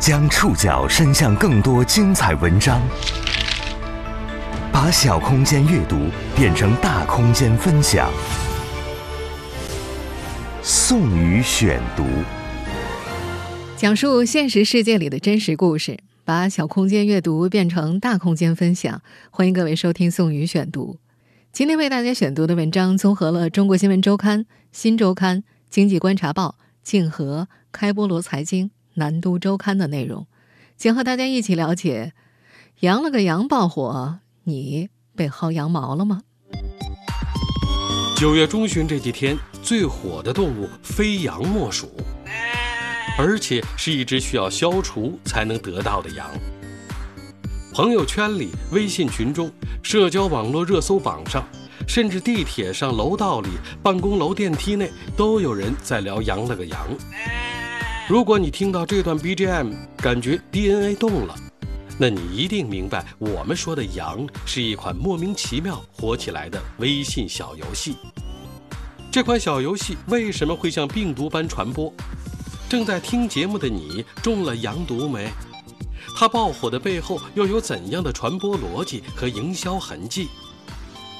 将触角伸向更多精彩文章，把小空间阅读变成大空间分享。宋宇选读，讲述现实世界里的真实故事，把小空间阅读变成大空间分享。欢迎各位收听宋宇选读。今天为大家选读的文章综合了《中国新闻周刊》《新周刊》《经济观察报》《静和》《开波罗财经》。南都周刊的内容，请和大家一起了解：羊了个羊爆火，你被薅羊毛了吗？九月中旬这几天，最火的动物非羊莫属，而且是一只需要消除才能得到的羊。朋友圈里、微信群中、社交网络热搜榜上，甚至地铁上、楼道里、办公楼电梯内，都有人在聊羊了个羊。如果你听到这段 BGM，感觉 DNA 动了，那你一定明白我们说的“羊”是一款莫名其妙火起来的微信小游戏。这款小游戏为什么会像病毒般传播？正在听节目的你中了羊毒没？它爆火的背后又有怎样的传播逻辑和营销痕迹？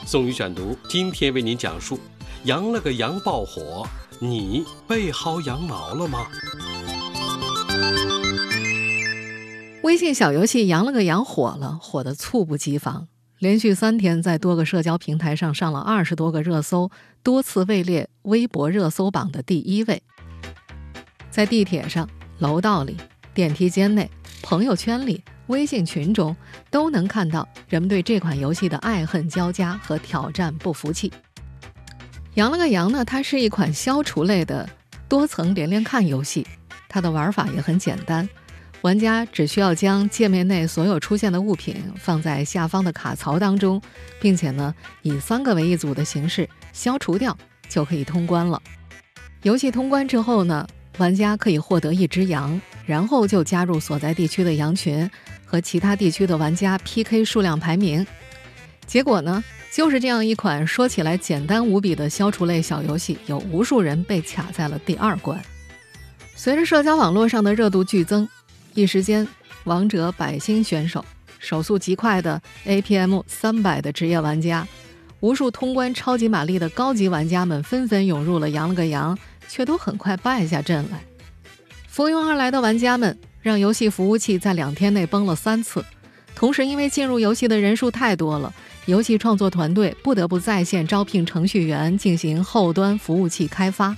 宋宇选读今天为您讲述：羊了个羊爆火，你被薅羊毛了吗？微信小游戏“羊了个羊”火了，火得猝不及防，连续三天在多个社交平台上上了二十多个热搜，多次位列微博热搜榜的第一位。在地铁上、楼道里、电梯间内、朋友圈里、微信群中，都能看到人们对这款游戏的爱恨交加和挑战不服气。“羊了个羊”呢，它是一款消除类的多层连连看游戏，它的玩法也很简单。玩家只需要将界面内所有出现的物品放在下方的卡槽当中，并且呢以三个为一组的形式消除掉，就可以通关了。游戏通关之后呢，玩家可以获得一只羊，然后就加入所在地区的羊群，和其他地区的玩家 PK 数量排名。结果呢，就是这样一款说起来简单无比的消除类小游戏，有无数人被卡在了第二关。随着社交网络上的热度剧增。一时间，王者百星选手、手速极快的 APM 三百的职业玩家，无数通关超级玛丽的高级玩家们纷纷涌入了羊了个羊，却都很快败下阵来。蜂拥而来的玩家们让游戏服务器在两天内崩了三次，同时因为进入游戏的人数太多了，游戏创作团队不得不在线招聘程序员进行后端服务器开发。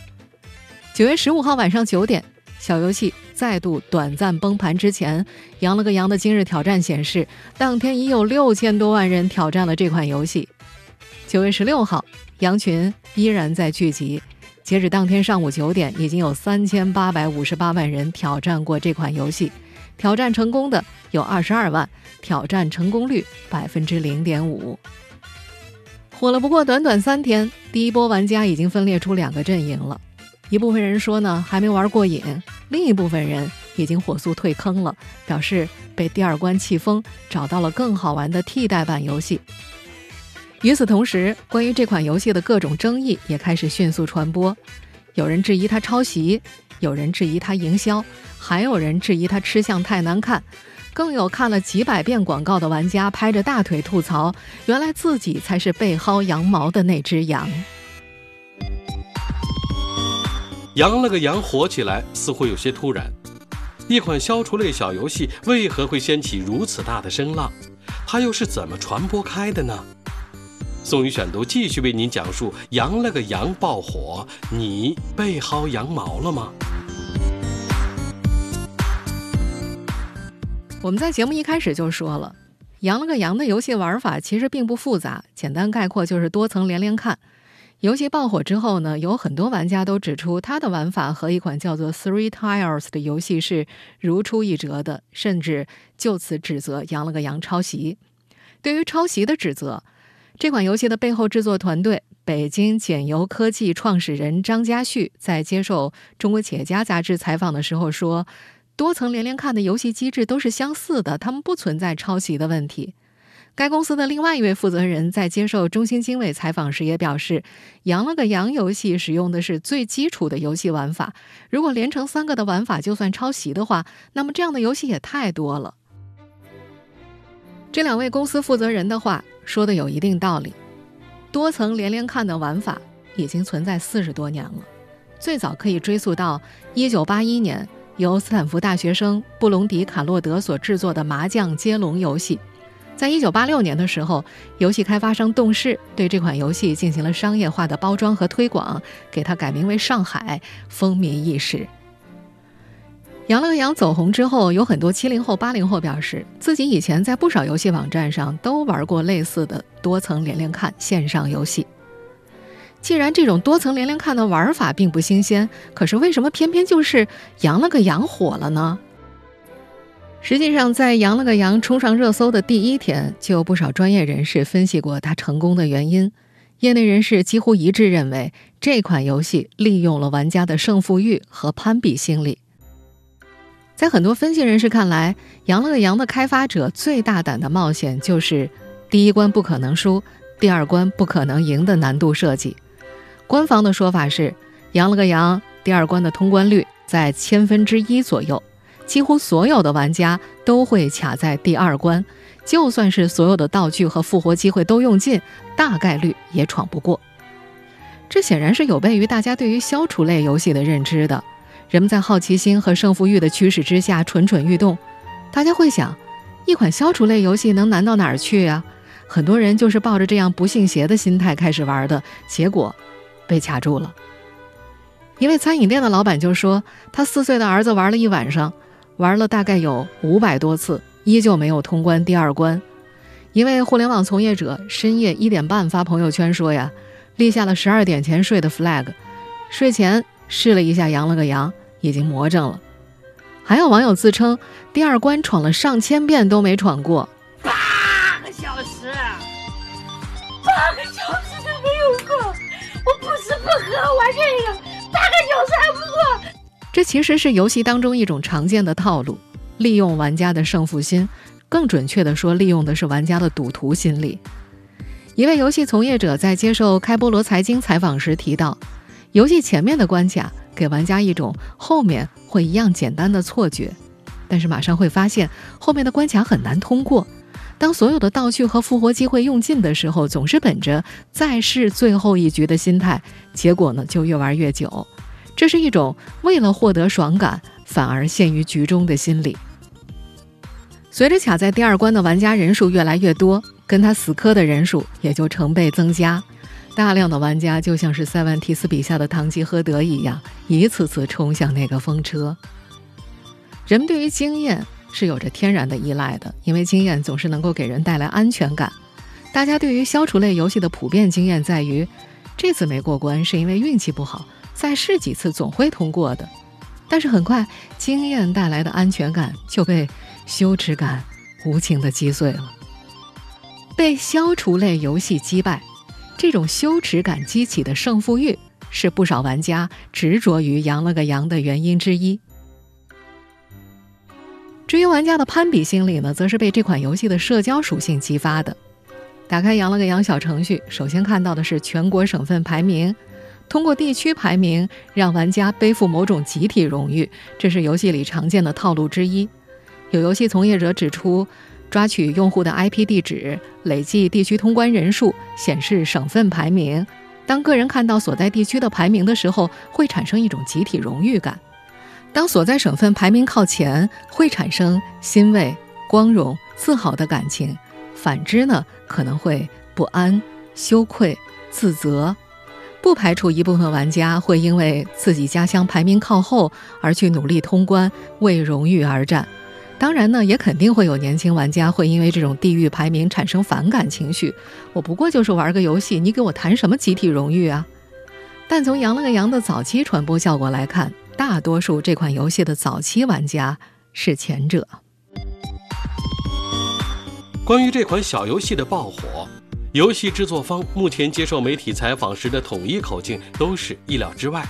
九月十五号晚上九点。小游戏再度短暂崩盘之前，羊了个羊的今日挑战显示，当天已有六千多万人挑战了这款游戏。九月十六号，羊群依然在聚集，截止当天上午九点，已经有三千八百五十八万人挑战过这款游戏，挑战成功的有二十二万，挑战成功率百分之零点五。火了不过短短三天，第一波玩家已经分裂出两个阵营了。一部分人说呢，还没玩过瘾；另一部分人已经火速退坑了，表示被第二关气疯，找到了更好玩的替代版游戏。与此同时，关于这款游戏的各种争议也开始迅速传播。有人质疑它抄袭，有人质疑它营销，还有人质疑它吃相太难看，更有看了几百遍广告的玩家拍着大腿吐槽：原来自己才是被薅羊毛的那只羊。羊了个羊火起来似乎有些突然，一款消除类小游戏为何会掀起如此大的声浪？它又是怎么传播开的呢？宋宇选读继续为您讲述：羊了个羊爆火，你被薅羊毛了吗？我们在节目一开始就说了，羊了个羊的游戏玩法其实并不复杂，简单概括就是多层连连看。游戏爆火之后呢，有很多玩家都指出，它的玩法和一款叫做《Three Tiles》的游戏是如出一辙的，甚至就此指责“羊了个羊”抄袭。对于抄袭的指责，这款游戏的背后制作团队北京简游科技创始人张家旭在接受《中国企业家》杂志采访的时候说：“多层连连看的游戏机制都是相似的，他们不存在抄袭的问题。”该公司的另外一位负责人在接受中新经纬采访时也表示，羊了个羊游戏使用的是最基础的游戏玩法，如果连成三个的玩法就算抄袭的话，那么这样的游戏也太多了。这两位公司负责人的话说的有一定道理，多层连连看的玩法已经存在四十多年了，最早可以追溯到一九八一年由斯坦福大学生布隆迪卡洛德所制作的麻将接龙游戏。在一九八六年的时候，游戏开发商动视对这款游戏进行了商业化的包装和推广，给它改名为《上海》，风靡一时。羊了个羊走红之后，有很多七零后、八零后表示，自己以前在不少游戏网站上都玩过类似的多层连连看线上游戏。既然这种多层连连看的玩法并不新鲜，可是为什么偏偏就是羊了个羊火了呢？实际上，在羊了个羊冲上热搜的第一天，就有不少专业人士分析过它成功的原因。业内人士几乎一致认为，这款游戏利用了玩家的胜负欲和攀比心理。在很多分析人士看来，《羊了个羊》的开发者最大胆的冒险就是第一关不可能输，第二关不可能赢的难度设计。官方的说法是，《羊了个羊》第二关的通关率在千分之一左右，几乎所有的玩家都会卡在第二关，就算是所有的道具和复活机会都用尽，大概率也闯不过。这显然是有悖于大家对于消除类游戏的认知的。人们在好奇心和胜负欲的驱使之下蠢蠢欲动，大家会想，一款消除类游戏能难到哪儿去啊？很多人就是抱着这样不信邪的心态开始玩的，结果被卡住了。一位餐饮店的老板就说，他四岁的儿子玩了一晚上，玩了大概有五百多次，依旧没有通关第二关。一位互联网从业者深夜一点半发朋友圈说呀，立下了十二点前睡的 flag，睡前试了一下，扬了个扬。已经魔怔了，还有网友自称第二关闯了上千遍都没闯过，八个小时，八个小时都没有过。我不吃不喝玩这个，八个小时还不过。这其实是游戏当中一种常见的套路，利用玩家的胜负心，更准确的说，利用的是玩家的赌徒心理。一位游戏从业者在接受开菠萝财经采访时提到，游戏前面的关卡。给玩家一种后面会一样简单的错觉，但是马上会发现后面的关卡很难通过。当所有的道具和复活机会用尽的时候，总是本着再试最后一局的心态，结果呢就越玩越久。这是一种为了获得爽感反而陷于局中的心理。随着卡在第二关的玩家人数越来越多，跟他死磕的人数也就成倍增加。大量的玩家就像是塞万提斯笔下的堂吉诃德一样，一次次冲向那个风车。人们对于经验是有着天然的依赖的，因为经验总是能够给人带来安全感。大家对于消除类游戏的普遍经验在于，这次没过关是因为运气不好，再试几次总会通过的。但是很快，经验带来的安全感就被羞耻感无情的击碎了，被消除类游戏击败。这种羞耻感激起的胜负欲，是不少玩家执着于“羊了个羊”的原因之一。至于玩家的攀比心理呢，则是被这款游戏的社交属性激发的。打开“羊了个羊”小程序，首先看到的是全国省份排名，通过地区排名让玩家背负某种集体荣誉，这是游戏里常见的套路之一。有游戏从业者指出。抓取用户的 IP 地址，累计地区通关人数，显示省份排名。当个人看到所在地区的排名的时候，会产生一种集体荣誉感；当所在省份排名靠前，会产生欣慰、光荣、自豪的感情。反之呢，可能会不安、羞愧、自责。不排除一部分玩家会因为自己家乡排名靠后而去努力通关，为荣誉而战。当然呢，也肯定会有年轻玩家会因为这种地域排名产生反感情绪。我不过就是玩个游戏，你给我谈什么集体荣誉啊？但从《羊了个羊》的早期传播效果来看，大多数这款游戏的早期玩家是前者。关于这款小游戏的爆火，游戏制作方目前接受媒体采访时的统一口径都是意料之外。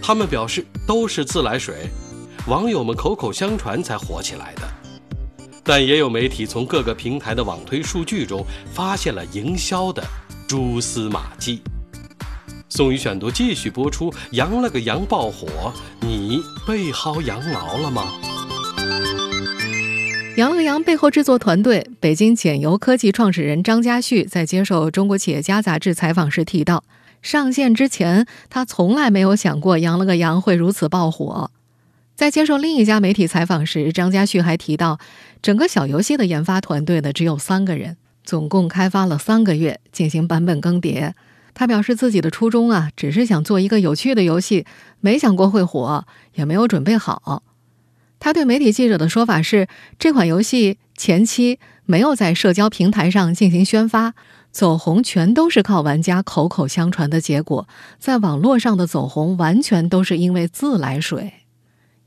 他们表示都是自来水。网友们口口相传才火起来的。但也有媒体从各个平台的网推数据中发现了营销的蛛丝马迹。宋宇选读继续播出，羊了个羊爆火，你被薅羊毛了吗？羊了个羊背后制作团队北京简油科技创始人张家旭在接受《中国企业家》杂志采访时提到，上线之前他从来没有想过羊了个羊会如此爆火。在接受另一家媒体采访时，张家旭还提到，整个小游戏的研发团队呢只有三个人，总共开发了三个月，进行版本更迭。他表示自己的初衷啊，只是想做一个有趣的游戏，没想过会火，也没有准备好。他对媒体记者的说法是，这款游戏前期没有在社交平台上进行宣发，走红全都是靠玩家口口相传的结果，在网络上的走红完全都是因为自来水。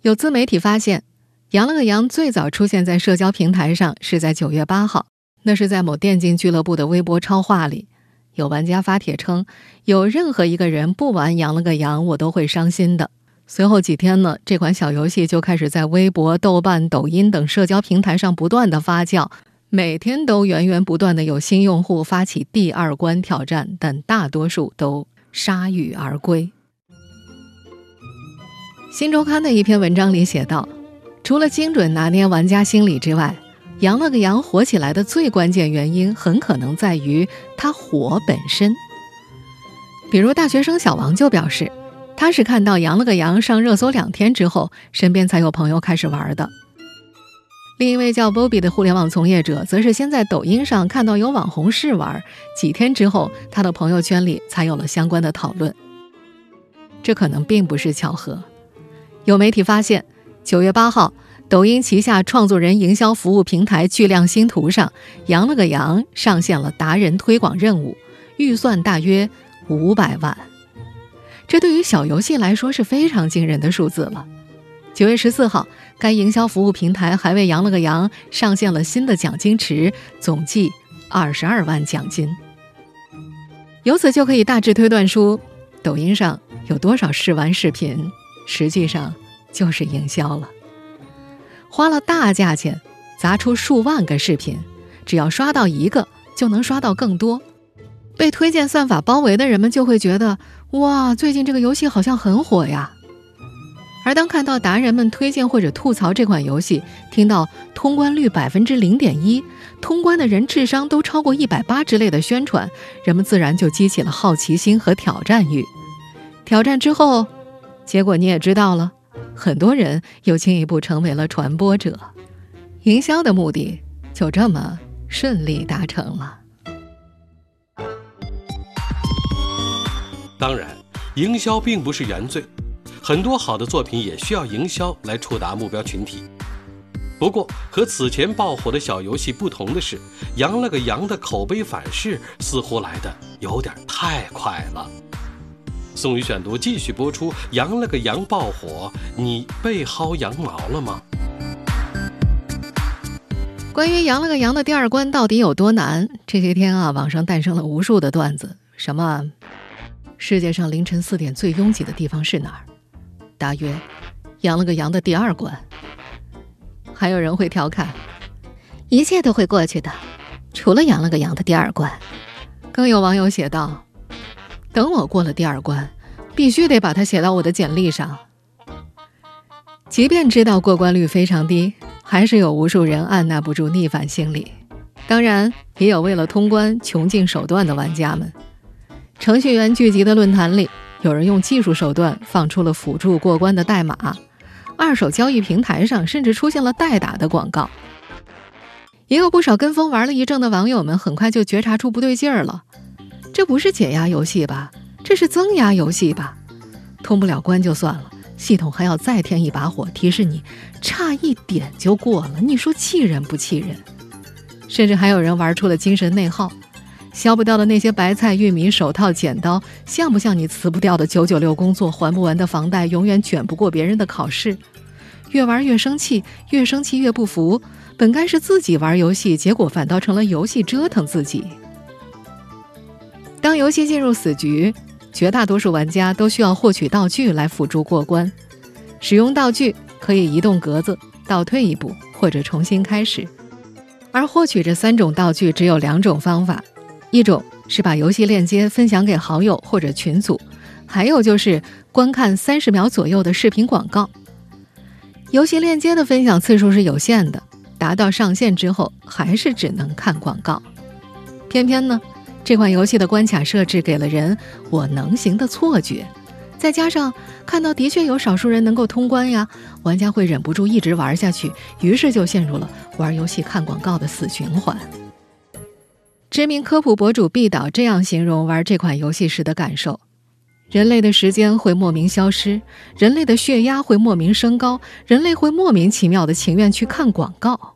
有自媒体发现，羊了个羊最早出现在社交平台上是在九月八号，那是在某电竞俱乐部的微博超话里，有玩家发帖称，有任何一个人不玩羊了个羊，我都会伤心的。随后几天呢，这款小游戏就开始在微博、豆瓣、抖音等社交平台上不断的发酵，每天都源源不断的有新用户发起第二关挑战，但大多数都铩羽而归。新周刊的一篇文章里写道：“除了精准拿捏玩家心理之外，羊了个羊火起来的最关键原因很可能在于它火本身。比如大学生小王就表示，他是看到羊了个羊上热搜两天之后，身边才有朋友开始玩的。另一位叫 Bobby 的互联网从业者，则是先在抖音上看到有网红试玩，几天之后，他的朋友圈里才有了相关的讨论。这可能并不是巧合。”有媒体发现，九月八号，抖音旗下创作人营销服务平台巨量星图上，羊了个羊上线了达人推广任务，预算大约五百万。这对于小游戏来说是非常惊人的数字了。九月十四号，该营销服务平台还为羊了个羊上线了新的奖金池，总计二十二万奖金。由此就可以大致推断出，抖音上有多少试玩视频。实际上就是营销了，花了大价钱砸出数万个视频，只要刷到一个就能刷到更多。被推荐算法包围的人们就会觉得，哇，最近这个游戏好像很火呀。而当看到达人们推荐或者吐槽这款游戏，听到通关率百分之零点一，通关的人智商都超过一百八之类的宣传，人们自然就激起了好奇心和挑战欲。挑战之后。结果你也知道了，很多人又进一步成为了传播者，营销的目的就这么顺利达成了。当然，营销并不是原罪，很多好的作品也需要营销来触达目标群体。不过，和此前爆火的小游戏不同的是，羊了个羊的口碑反噬似乎来的有点太快了。宋宇选读继续播出，羊了个羊爆火，你被薅羊毛了吗？关于羊了个羊的第二关到底有多难？这些天啊，网上诞生了无数的段子，什么世界上凌晨四点最拥挤的地方是哪儿？大约羊了个羊的第二关。还有人会调侃，一切都会过去的，除了羊了个羊的第二关。更有网友写道。等我过了第二关，必须得把它写到我的简历上。即便知道过关率非常低，还是有无数人按捺不住逆反心理。当然，也有为了通关穷尽手段的玩家们。程序员聚集的论坛里，有人用技术手段放出了辅助过关的代码。二手交易平台上甚至出现了代打的广告。也有不少跟风玩了一阵的网友们，很快就觉察出不对劲儿了。这不是解压游戏吧？这是增压游戏吧？通不了关就算了，系统还要再添一把火，提示你差一点就过了。你说气人不气人？甚至还有人玩出了精神内耗，消不掉的那些白菜、玉米、手套、剪刀，像不像你辞不掉的九九六工作、还不完的房贷、永远卷不过别人的考试？越玩越生气，越生气越不服。本该是自己玩游戏，结果反倒成了游戏折腾自己。当游戏进入死局，绝大多数玩家都需要获取道具来辅助过关。使用道具可以移动格子、倒退一步或者重新开始。而获取这三种道具只有两种方法：一种是把游戏链接分享给好友或者群组，还有就是观看三十秒左右的视频广告。游戏链接的分享次数是有限的，达到上限之后还是只能看广告。偏偏呢，这款游戏的关卡设置给了人“我能行”的错觉。再加上看到的确有少数人能够通关呀，玩家会忍不住一直玩下去，于是就陷入了玩游戏看广告的死循环。知名科普博主毕导这样形容玩这款游戏时的感受：人类的时间会莫名消失，人类的血压会莫名升高，人类会莫名其妙的情愿去看广告。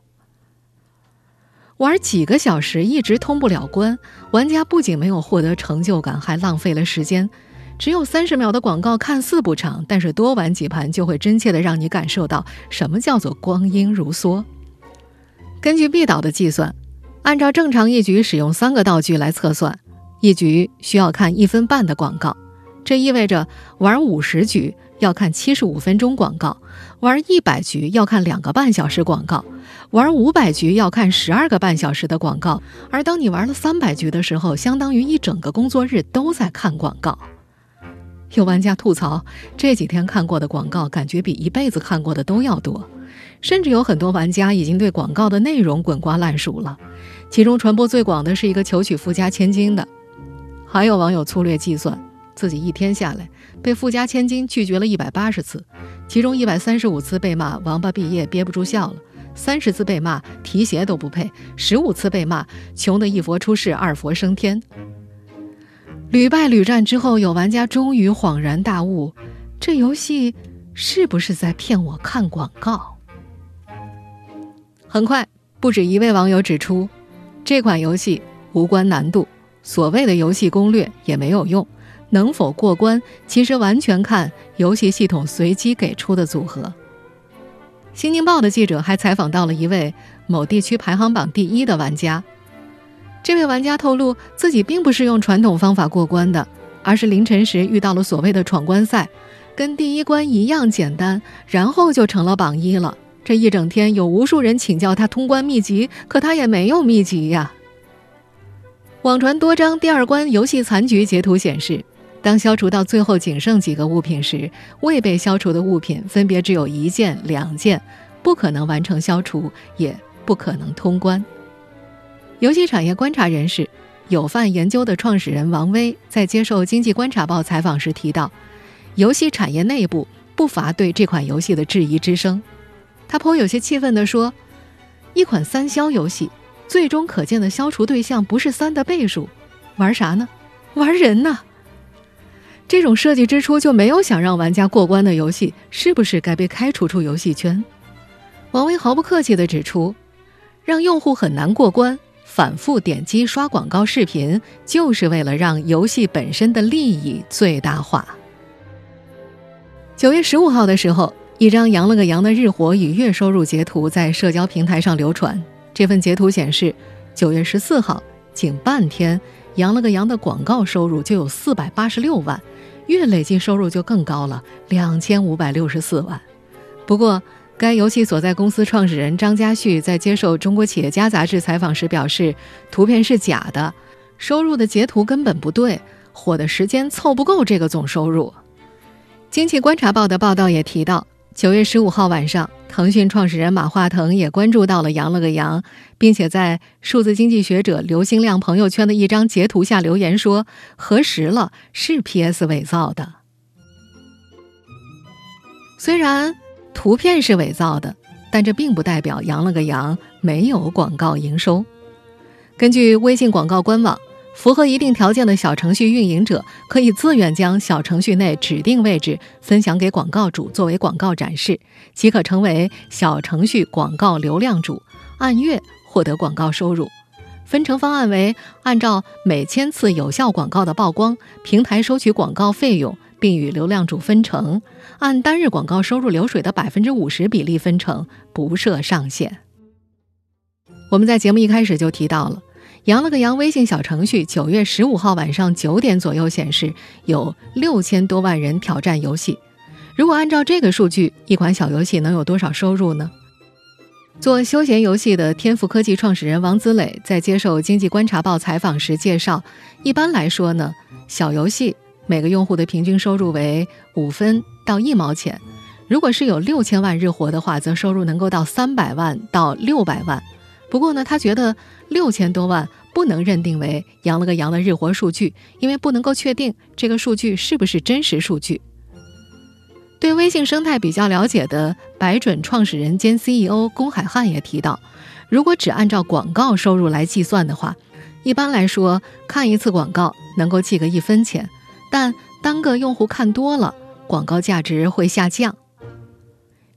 玩几个小时一直通不了关，玩家不仅没有获得成就感，还浪费了时间。只有三十秒的广告看似不长，但是多玩几盘就会真切的让你感受到什么叫做光阴如梭。根据毕导的计算，按照正常一局使用三个道具来测算，一局需要看一分半的广告，这意味着玩五十局要看七十五分钟广告，玩一百局要看两个半小时广告，玩五百局要看十二个半小时的广告。而当你玩了三百局的时候，相当于一整个工作日都在看广告。有玩家吐槽，这几天看过的广告感觉比一辈子看过的都要多，甚至有很多玩家已经对广告的内容滚瓜烂熟了。其中传播最广的是一个求娶富家千金的，还有网友粗略计算，自己一天下来被富家千金拒绝了一百八十次，其中一百三十五次被骂王八毕业憋不住笑了，三十次被骂提鞋都不配，十五次被骂穷的一佛出世二佛升天。屡败屡战之后，有玩家终于恍然大悟：这游戏是不是在骗我看广告？很快，不止一位网友指出，这款游戏无关难度，所谓的游戏攻略也没有用，能否过关其实完全看游戏系统随机给出的组合。《新京报》的记者还采访到了一位某地区排行榜第一的玩家。这位玩家透露，自己并不是用传统方法过关的，而是凌晨时遇到了所谓的闯关赛，跟第一关一样简单，然后就成了榜一了。这一整天有无数人请教他通关秘籍，可他也没有秘籍呀。网传多张第二关游戏残局截图显示，当消除到最后仅剩几个物品时，未被消除的物品分别只有一件、两件，不可能完成消除，也不可能通关。游戏产业观察人士、有范研究的创始人王威在接受《经济观察报》采访时提到，游戏产业内部不乏对这款游戏的质疑之声。他颇有些气愤地说：“一款三消游戏，最终可见的消除对象不是三的倍数，玩啥呢？玩人呢？这种设计之初就没有想让玩家过关的游戏，是不是该被开除出游戏圈？”王威毫不客气地指出：“让用户很难过关。”反复点击刷广告视频，就是为了让游戏本身的利益最大化。九月十五号的时候，一张羊了个羊的日活与月收入截图在社交平台上流传。这份截图显示，九月十四号仅半天，羊了个羊的广告收入就有四百八十六万，月累计收入就更高了，两千五百六十四万。不过，该游戏所在公司创始人张家旭在接受《中国企业家》杂志采访时表示，图片是假的，收入的截图根本不对，火的时间凑不够这个总收入。经济观察报的报道也提到，九月十五号晚上，腾讯创始人马化腾也关注到了“羊了个羊”，并且在数字经济学者刘兴亮朋友圈的一张截图下留言说：“核实了，是 PS 伪造的。”虽然。图片是伪造的，但这并不代表“羊了个羊”没有广告营收。根据微信广告官网，符合一定条件的小程序运营者可以自愿将小程序内指定位置分享给广告主作为广告展示，即可成为小程序广告流量主，按月获得广告收入。分成方案为：按照每千次有效广告的曝光，平台收取广告费用。并与流量主分成，按单日广告收入流水的百分之五十比例分成，不设上限。我们在节目一开始就提到了，羊了个羊微信小程序九月十五号晚上九点左右显示有六千多万人挑战游戏。如果按照这个数据，一款小游戏能有多少收入呢？做休闲游戏的天赋科技创始人王子磊在接受《经济观察报》采访时介绍，一般来说呢，小游戏每个用户的平均收入为五分到一毛钱。如果是有六千万日活的话，则收入能够到三百万到六百万。不过呢，他觉得六千多万不能认定为“羊了个羊”的日活数据，因为不能够确定这个数据是不是真实数据。对微信生态比较了解的百准创始人兼 CEO 龚海汉也提到，如果只按照广告收入来计算的话，一般来说看一次广告能够记个一分钱，但单个用户看多了，广告价值会下降。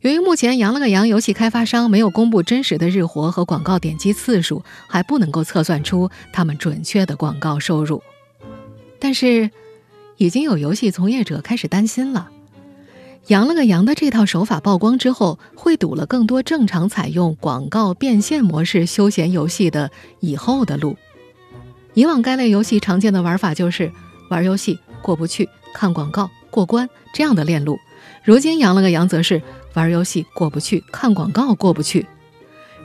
由于目前羊了个羊游戏开发商没有公布真实的日活和广告点击次数，还不能够测算出他们准确的广告收入。但是，已经有游戏从业者开始担心了。羊了个羊的这套手法曝光之后，会堵了更多正常采用广告变现模式休闲游戏的以后的路。以往该类游戏常见的玩法就是玩游戏过不去，看广告过关这样的链路。如今羊了个羊则是玩游戏过不去，看广告过不去，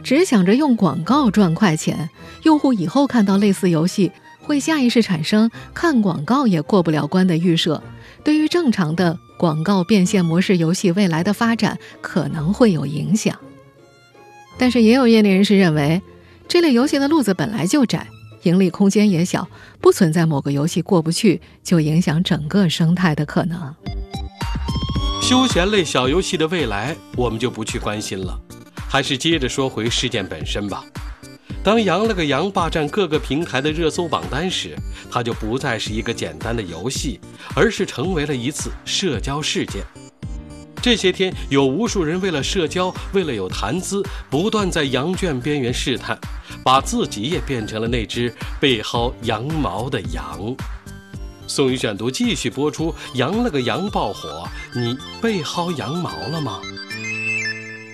只想着用广告赚快钱。用户以后看到类似游戏，会下意识产生看广告也过不了关的预设。对于正常的。广告变现模式游戏未来的发展可能会有影响，但是也有业内人士认为，这类游戏的路子本来就窄，盈利空间也小，不存在某个游戏过不去就影响整个生态的可能。休闲类小游戏的未来，我们就不去关心了，还是接着说回事件本身吧。当“羊了个羊”霸占各个平台的热搜榜单时，它就不再是一个简单的游戏，而是成为了一次社交事件。这些天，有无数人为了社交，为了有谈资，不断在羊圈边缘试探，把自己也变成了那只被薅羊毛的羊。宋宇选读继续播出，“羊了个羊”爆火，你被薅羊毛了吗？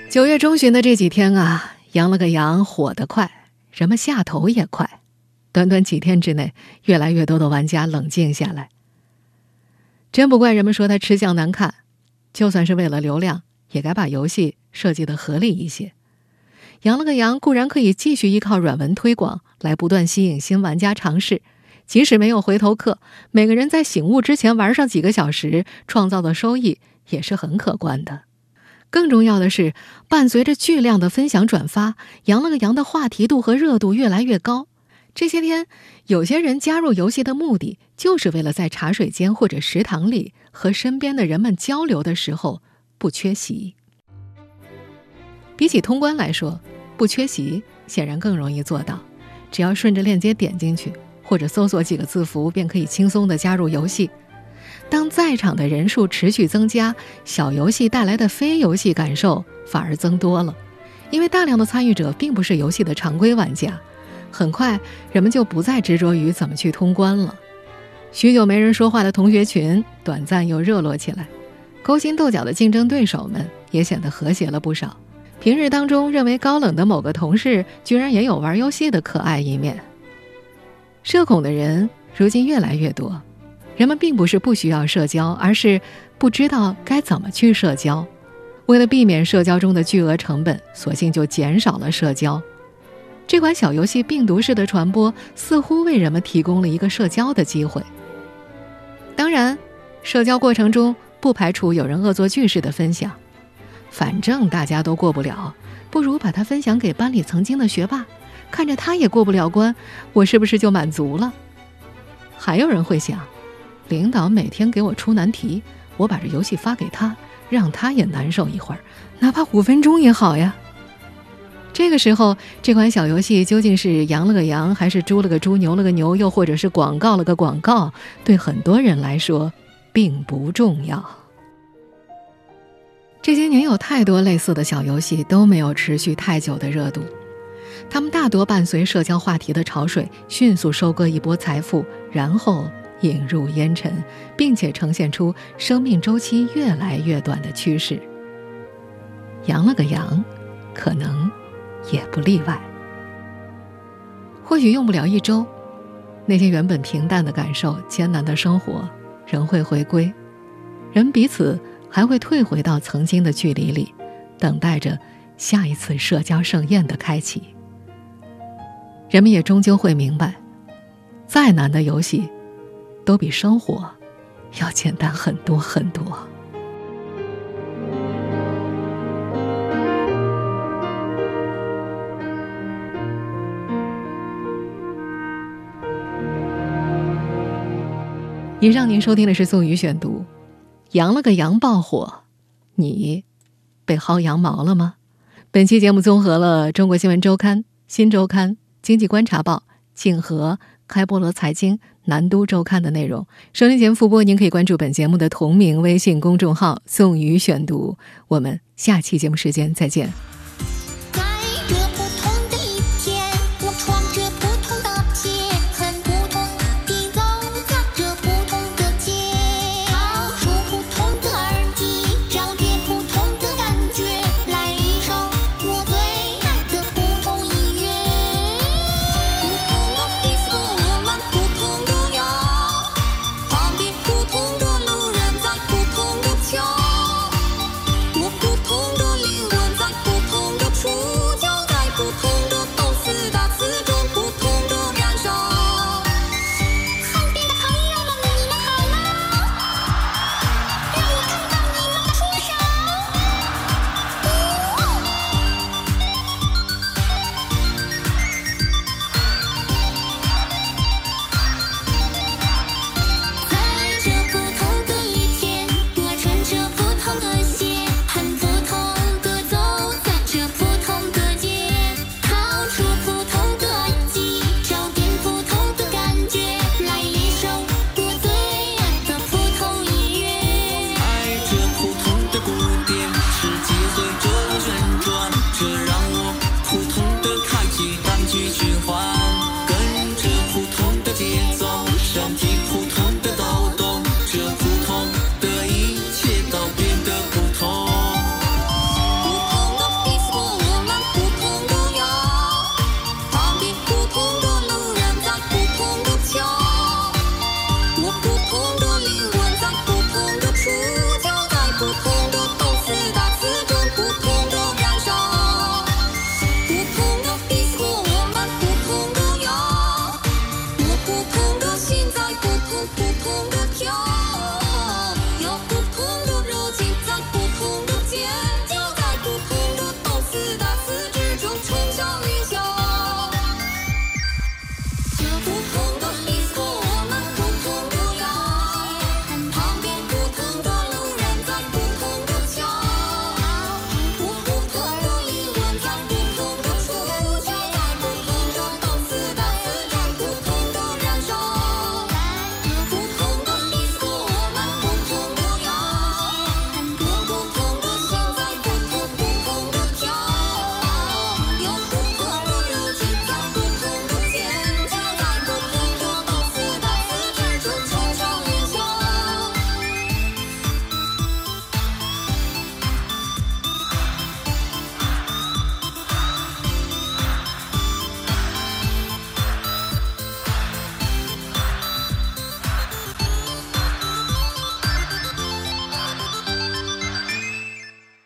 九月中旬的这几天啊，“羊了个羊”火得快。人们下头也快，短短几天之内，越来越多的玩家冷静下来。真不怪人们说他吃相难看，就算是为了流量，也该把游戏设计的合理一些。羊了个羊固然可以继续依靠软文推广来不断吸引新玩家尝试，即使没有回头客，每个人在醒悟之前玩上几个小时，创造的收益也是很可观的。更重要的是，伴随着巨量的分享转发，羊了个羊的话题度和热度越来越高。这些天，有些人加入游戏的目的，就是为了在茶水间或者食堂里和身边的人们交流的时候不缺席。比起通关来说，不缺席显然更容易做到。只要顺着链接点进去，或者搜索几个字符，便可以轻松的加入游戏。当在场的人数持续增加，小游戏带来的非游戏感受反而增多了，因为大量的参与者并不是游戏的常规玩家。很快，人们就不再执着于怎么去通关了。许久没人说话的同学群短暂又热络起来，勾心斗角的竞争对手们也显得和谐了不少。平日当中认为高冷的某个同事，居然也有玩游戏的可爱一面。社恐的人如今越来越多。人们并不是不需要社交，而是不知道该怎么去社交。为了避免社交中的巨额成本，索性就减少了社交。这款小游戏病毒式的传播，似乎为人们提供了一个社交的机会。当然，社交过程中不排除有人恶作剧式的分享。反正大家都过不了，不如把它分享给班里曾经的学霸，看着他也过不了关，我是不是就满足了？还有人会想。领导每天给我出难题，我把这游戏发给他，让他也难受一会儿，哪怕五分钟也好呀。这个时候，这款小游戏究竟是羊了个羊，还是猪了个猪，牛了个牛，又或者是广告了个广告，对很多人来说并不重要。这些年有太多类似的小游戏都没有持续太久的热度，他们大多伴随社交话题的潮水，迅速收割一波财富，然后。引入烟尘，并且呈现出生命周期越来越短的趋势。羊了个羊，可能也不例外。或许用不了一周，那些原本平淡的感受、艰难的生活仍会回归，人彼此还会退回到曾经的距离里，等待着下一次社交盛宴的开启。人们也终究会明白，再难的游戏，都比生活要简单很多很多。以上您收听的是宋宇选读，《羊了个羊爆火》，你被薅羊毛了吗？本期节目综合了《中国新闻周刊》《新周刊》《经济观察报》《竞和》《开播罗财经》《南都周刊》的内容。收听节目复播，您可以关注本节目的同名微信公众号“宋宇选读”。我们下期节目时间再见。